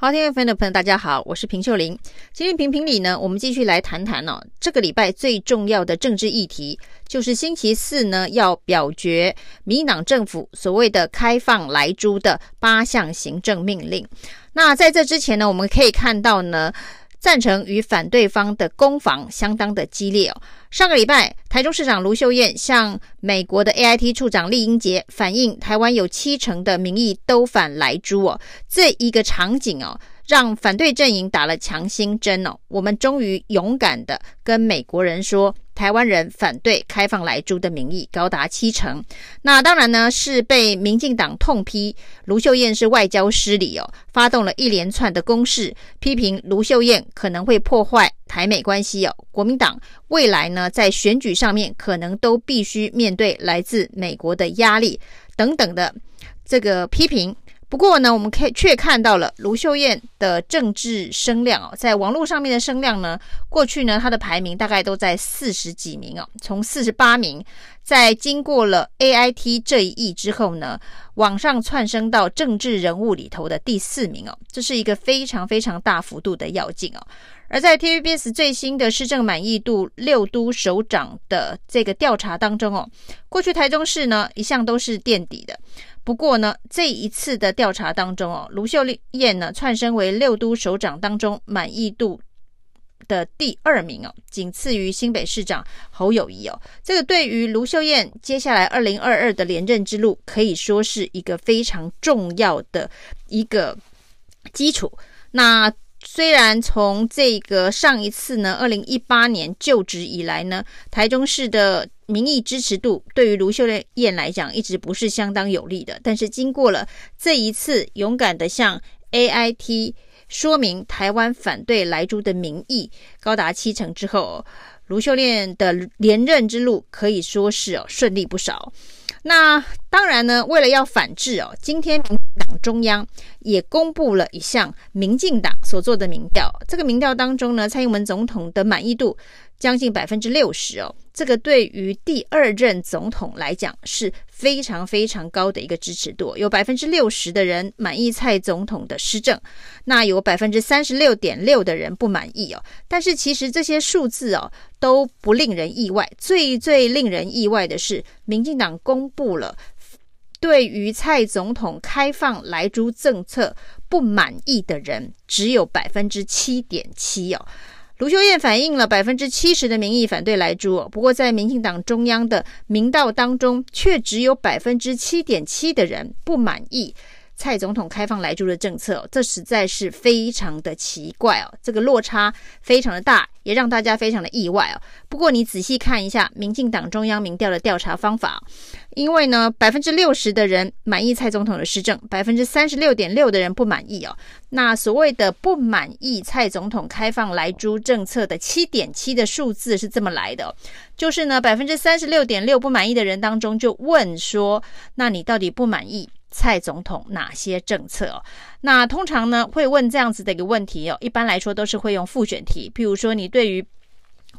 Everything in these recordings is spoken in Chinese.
好，听众朋友，大家好，我是平秀玲。今天评评理呢，我们继续来谈谈哦，这个礼拜最重要的政治议题，就是星期四呢要表决民进党政府所谓的开放莱猪的八项行政命令。那在这之前呢，我们可以看到呢。赞成与反对方的攻防相当的激烈哦。上个礼拜，台中市长卢秀燕向美国的 AIT 处长厉英杰反映，台湾有七成的民意都反莱猪哦，这一个场景哦。让反对阵营打了强心针哦，我们终于勇敢的跟美国人说，台湾人反对开放来猪的民意高达七成。那当然呢，是被民进党痛批卢秀燕是外交失礼哦，发动了一连串的攻势，批评卢秀燕可能会破坏台美关系哦。国民党未来呢，在选举上面可能都必须面对来自美国的压力等等的这个批评。不过呢，我们可以却看到了卢秀燕的政治声量哦，在网络上面的声量呢，过去呢，她的排名大概都在四十几名哦，从四十八名，在经过了 AIT 这一役之后呢，往上窜升到政治人物里头的第四名哦，这是一个非常非常大幅度的跃进哦。而在 TVBS 最新的市政满意度六都首长的这个调查当中哦，过去台中市呢一向都是垫底的。不过呢，这一次的调查当中哦，卢秀燕呢窜升为六都首长当中满意度的第二名哦，仅次于新北市长侯友谊哦。这个对于卢秀燕接下来二零二二的连任之路，可以说是一个非常重要的一个基础。那虽然从这个上一次呢，二零一八年就职以来呢，台中市的民意支持度对于卢秀燕来讲一直不是相当有利的，但是经过了这一次勇敢的向 AIT 说明台湾反对莱猪的民意高达七成之后，卢秀燕的连任之路可以说是哦顺利不少。那当然呢，为了要反制哦，今天中央也公布了一项民进党所做的民调，这个民调当中呢，蔡英文总统的满意度。将近百分之六十哦，这个对于第二任总统来讲是非常非常高的一个支持度，有百分之六十的人满意蔡总统的施政，那有百分之三十六点六的人不满意哦。但是其实这些数字哦都不令人意外，最最令人意外的是，民进党公布了对于蔡总统开放莱猪政策不满意的人只有百分之七点七哦。卢秀燕反映了百分之七十的民意反对莱猪，不过在民进党中央的民调当中，却只有百分之七点七的人不满意。蔡总统开放莱猪的政策，这实在是非常的奇怪哦，这个落差非常的大，也让大家非常的意外哦。不过你仔细看一下民进党中央民调的调查方法，因为呢，百分之六十的人满意蔡总统的施政，百分之三十六点六的人不满意哦。那所谓的不满意蔡总统开放莱猪政策的七点七的数字是这么来的，就是呢，百分之三十六点六不满意的人当中就问说，那你到底不满意？蔡总统哪些政策？那通常呢会问这样子的一个问题哦。一般来说都是会用复选题，譬如说你对于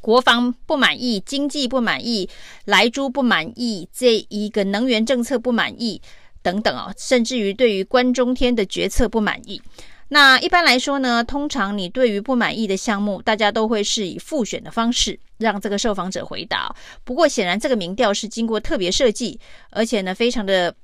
国防不满意、经济不满意、莱猪不满意、这一个能源政策不满意等等哦，甚至于对于关中天的决策不满意。那一般来说呢，通常你对于不满意的项目，大家都会是以复选的方式让这个受访者回答。不过显然这个民调是经过特别设计，而且呢非常的。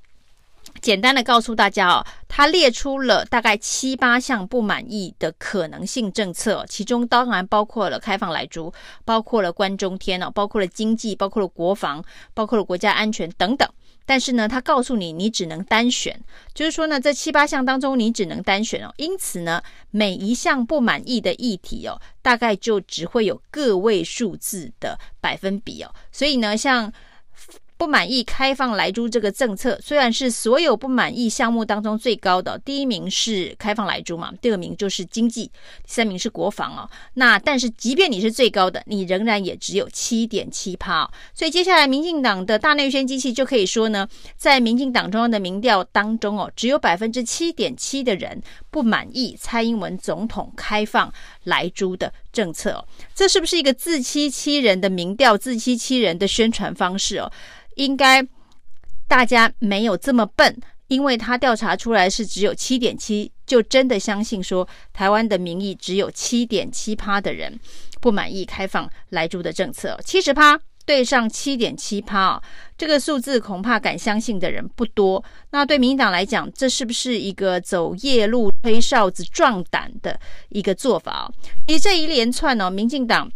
简单的告诉大家哦，他列出了大概七八项不满意的可能性政策，其中当然包括了开放来租，包括了关中天哦，包括了经济，包括了国防，包括了国家安全等等。但是呢，他告诉你，你只能单选，就是说呢，这七八项当中你只能单选哦。因此呢，每一项不满意的议题哦，大概就只会有个位数字的百分比哦。所以呢，像。不满意开放莱猪这个政策，虽然是所有不满意项目当中最高的，第一名是开放莱猪嘛，第二名就是经济，第三名是国防哦。那但是即便你是最高的，你仍然也只有七点七趴。所以接下来民进党的大内宣机器就可以说呢，在民进党中央的民调当中哦，只有百分之七点七的人不满意蔡英文总统开放莱猪的政策哦。这是不是一个自欺欺人的民调，自欺欺人的宣传方式哦？应该大家没有这么笨，因为他调查出来是只有七点七就真的相信说台湾的民意只有七点七趴的人不满意开放莱猪的政策，七十趴对上七点七趴啊，这个数字恐怕敢相信的人不多。那对民进党来讲，这是不是一个走夜路吹哨子壮胆的一个做法？其实这一连串呢，民进党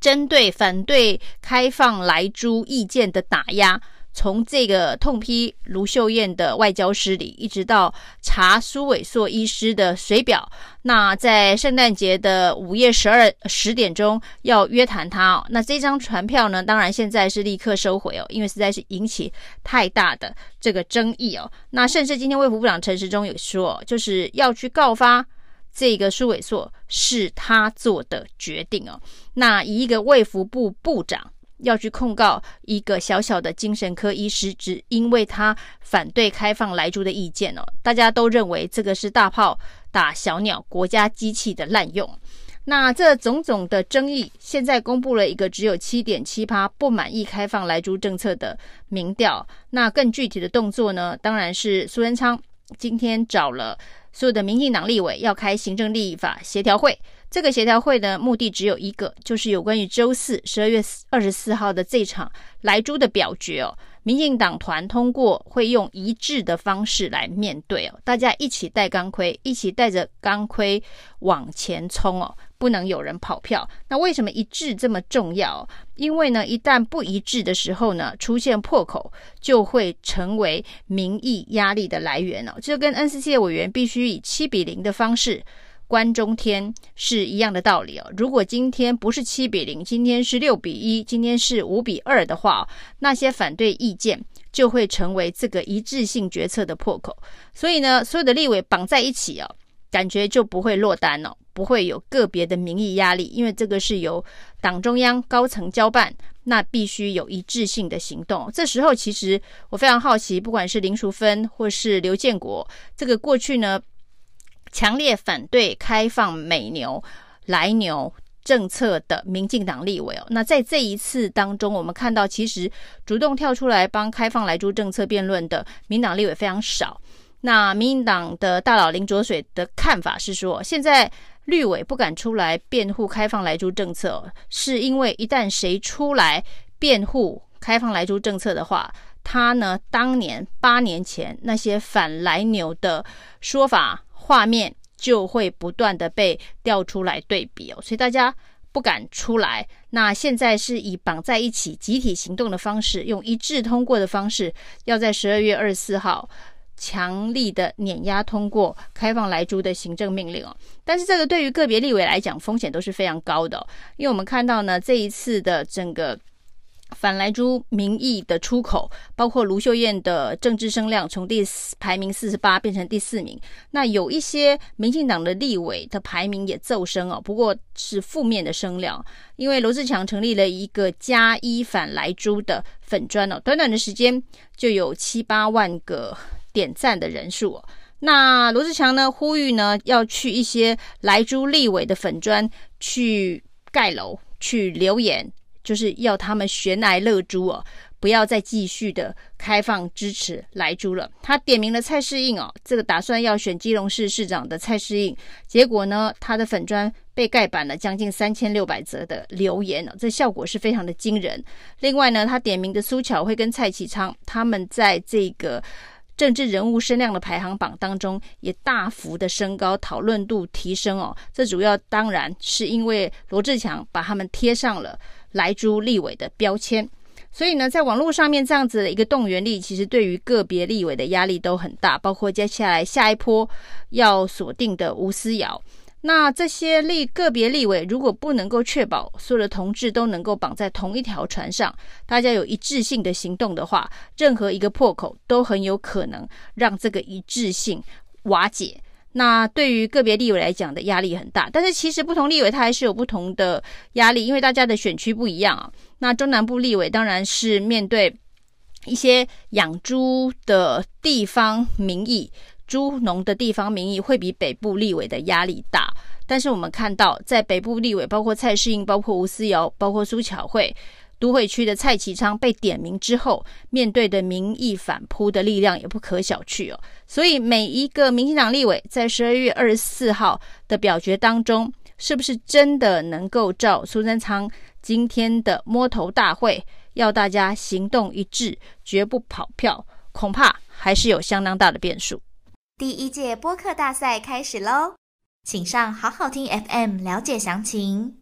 针对反对开放莱猪意见的打压。从这个痛批卢秀燕的外交失礼，一直到查苏伟硕医师的水表，那在圣诞节的午夜十二十点钟要约谈他哦，那这张传票呢，当然现在是立刻收回哦，因为实在是引起太大的这个争议哦。那甚至今天卫福部长陈时中有说，就是要去告发这个苏伟硕是他做的决定哦。那以一个卫福部部长。要去控告一个小小的精神科医师，只因为他反对开放莱猪的意见哦，大家都认为这个是大炮打小鸟、国家机器的滥用。那这种种的争议，现在公布了一个只有七点七趴不满意开放莱猪政策的民调。那更具体的动作呢？当然是苏贞昌今天找了所有的民进党立委要开行政立法协调会。这个协调会的目的只有一个，就是有关于周四十二月二十四号的这场莱猪的表决哦，民进党团通过会用一致的方式来面对哦，大家一起戴钢盔，一起带着钢盔往前冲哦，不能有人跑票。那为什么一致这么重要？因为呢，一旦不一致的时候呢，出现破口，就会成为民意压力的来源哦。这跟 NCC 委员必须以七比零的方式。关中天是一样的道理哦。如果今天不是七比零，今天是六比一，今天是五比二的话，那些反对意见就会成为这个一致性决策的破口。所以呢，所有的立委绑在一起哦，感觉就不会落单哦，不会有个别的民意压力，因为这个是由党中央高层交办，那必须有一致性的行动。这时候，其实我非常好奇，不管是林淑芬或是刘建国，这个过去呢。强烈反对开放美牛、来牛政策的民进党立委哦，那在这一次当中，我们看到其实主动跳出来帮开放莱猪政策辩论的民党立委非常少。那民进党的大佬林卓水的看法是说，现在绿委不敢出来辩护开放莱猪政策，是因为一旦谁出来辩护开放莱猪政策的话，他呢当年八年前那些反莱牛的说法。画面就会不断的被调出来对比哦，所以大家不敢出来。那现在是以绑在一起、集体行动的方式，用一致通过的方式，要在十二月二十四号强力的碾压通过开放莱猪的行政命令哦。但是这个对于个别立委来讲，风险都是非常高的，因为我们看到呢，这一次的整个。反莱猪民意的出口，包括卢秀燕的政治声量从第四排名四十八变成第四名，那有一些民进党的立委的排名也骤升哦，不过是负面的声量，因为罗志强成立了一个加一反莱猪的粉砖哦，短短的时间就有七八万个点赞的人数哦。那罗志强呢呼吁呢要去一些莱猪立委的粉砖去盖楼去留言。就是要他们悬崖勒猪哦，不要再继续的开放支持莱猪了。他点名了蔡适应哦，这个打算要选基隆市市长的蔡适应，结果呢，他的粉砖被盖板了将近三千六百则的留言哦，这效果是非常的惊人。另外呢，他点名的苏巧慧跟蔡启昌，他们在这个政治人物声量的排行榜当中也大幅的升高，讨论度提升哦。这主要当然是因为罗志强把他们贴上了。来猪立委的标签，所以呢，在网络上面这样子的一个动员力，其实对于个别立委的压力都很大，包括接下来下一波要锁定的吴思瑶。那这些立个别立委如果不能够确保所有的同志都能够绑在同一条船上，大家有一致性的行动的话，任何一个破口都很有可能让这个一致性瓦解。那对于个别立委来讲的压力很大，但是其实不同立委他还是有不同的压力，因为大家的选区不一样啊。那中南部立委当然是面对一些养猪的地方民意，猪农的地方民意会比北部立委的压力大。但是我们看到，在北部立委，包括蔡适应、包括吴思瑶、包括苏巧慧，都会区的蔡其昌被点名之后，面对的民意反扑的力量也不可小觑哦。所以每一个民进党立委在十二月二十四号的表决当中，是不是真的能够照苏贞昌今天的摸头大会，要大家行动一致，绝不跑票，恐怕还是有相当大的变数。第一届播客大赛开始喽，请上好好听 FM 了解详情。